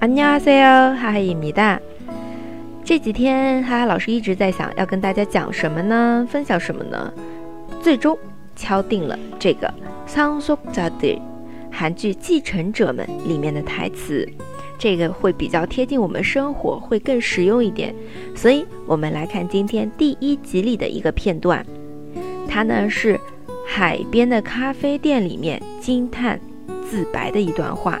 안녕하세요，哈哈입니다。这几天哈哈老师一直在想要跟大家讲什么呢？分享什么呢？最终敲定了这个《상속자들》韩剧《继承者们》里面的台词，这个会比较贴近我们生活，会更实用一点。所以，我们来看今天第一集里的一个片段，它呢是海边的咖啡店里面惊叹自白的一段话。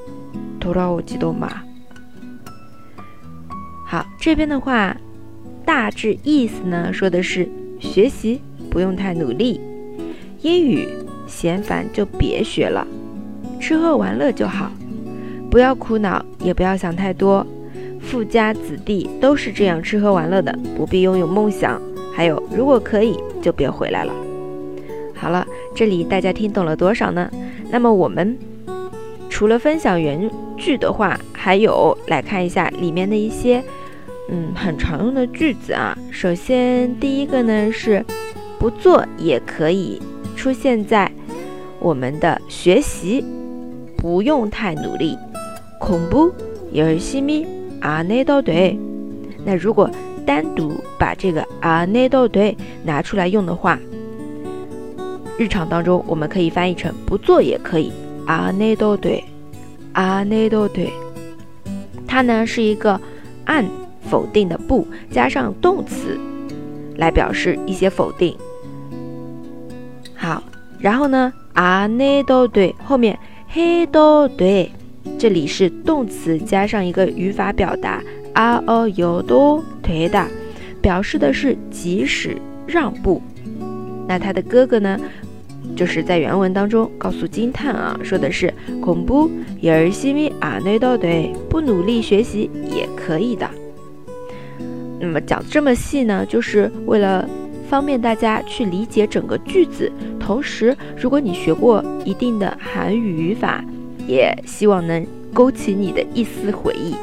돌아오지도 마。 好，这边的话，大致意思呢，说的是学习不用太努力，英语嫌烦就别学了，吃喝玩乐就好，不要苦恼，也不要想太多。富家子弟都是这样吃喝玩乐的，不必拥有梦想。还有，如果可以，就别回来了。好了，这里大家听懂了多少呢？那么我们。 除了分享原句的话，还有来看一下里面的一些，嗯，很常用的句子啊。首先，第一个呢是不做也可以出现在我们的学习，不用太努力。恐怖열심히안해도 돼。 那如果单独把这个안해도돼拿出来用的话，日常当中我们可以翻译成不做也可以 안해도 돼。 啊，那都对，它呢是一个按否定的不加上动词来表示一些否定。好，然后呢，啊，那都对，后面嘿都对，这里是动词加上一个语法表达啊哦有都对的，表示的是即使让步。那他的哥哥呢？ 就是在原文当中告诉惊叹啊，说的是恐怖也是西米啊内道对，不努力学习也可以的。那么讲这么细呢，就是为了方便大家去理解整个句子。同时，如果你学过一定的韩语语法，也希望能勾起你的一丝回忆。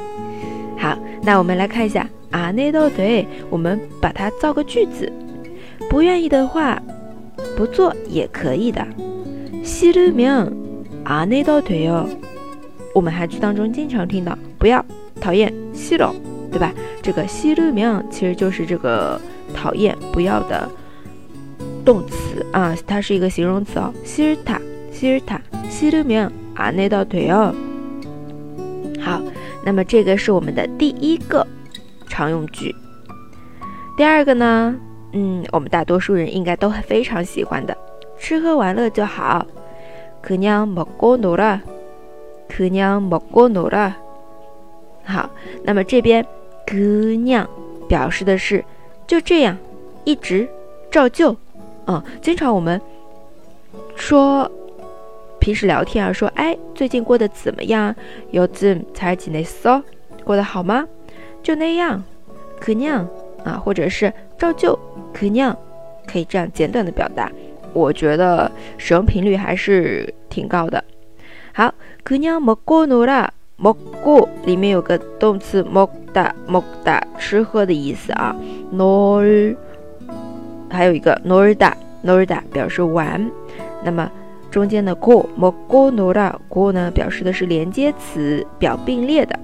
好，那我们来看一下啊内道对，我们把它造个句子。不愿意的话。不做也可以的，싫으면안해도돼 요。 我们韩剧当中经常听到“不要讨厌싫어”，对吧？这个싫으면其实就是这个讨厌不要的动词啊，它是一个形容词哦。싫다싫다싫으면안해도돼 요。 好，那么这个是我们的第一个常用句。第二个呢？ 嗯，我们大多数人应该都非常喜欢的，吃喝玩乐就好。그냥먹고놀 아， 그냥먹고놀 아。 好，那么这边그냥表示的是就这样，一直照旧。嗯，经常我们说平时聊天啊，说哎，最近过得怎么样？요즘잘지냈 어？ 过得好吗？就那样，그냥 啊，或者是照旧。可냥可以这样简短的表达，我觉得使用频率还是挺高的。好，可냥먹고놀 아， 먹고里面有个动词먹다먹다吃喝的意思啊。놀还有一个놀다놀다表示玩。那么中间的고먹고놀아고呢表示的是连接词，表并列的。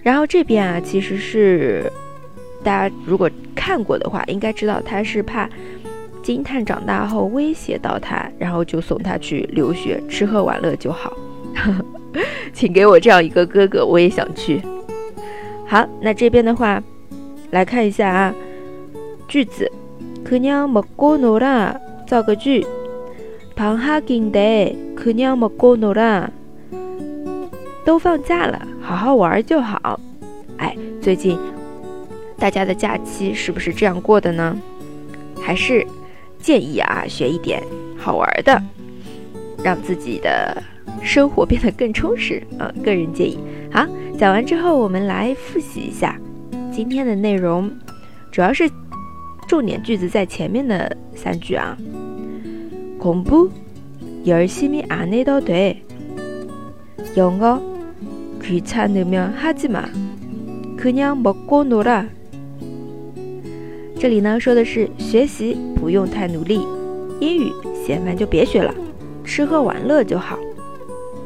然后这边啊其实是。 大家如果看过的话，应该知道他是怕金探长大后威胁到他，然后就送他去留学，吃喝玩乐就好。请给我这样一个哥哥，我也想去。好，那这边的话来看一下啊，句子，그냥먹고놀 아， 造个句，방학인데그냥먹고놀 아， 都放假了，好好玩就好。哎，最近。 大家的假期是不是这样过的呢？还是建议啊，学一点好玩的，让自己的生活变得更充实。嗯，个人建议。好， 讲完之后，我们来复习一下今天的内容，主要是重点句子在前面的三句啊。공부열심히안해도돼영어귀찮으면하지마그냥먹고놀아 这里呢说的是学习不用太努力，英语闲烦就别学了，吃喝玩乐就好。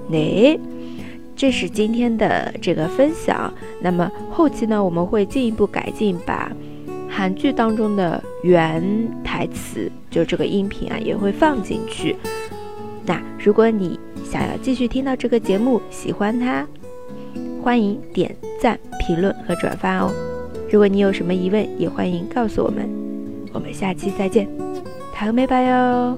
네这是今天的这个分享。那么后期呢，我们会进一步改进，把韩剧当中的原台词，就这个音频啊，也会放进去。那如果你想要继续听到这个节目，喜欢它，欢迎点赞、评论和转发哦。如果你有什么疑问，也欢迎告诉我们。我们下期再见，糖妹拜哟。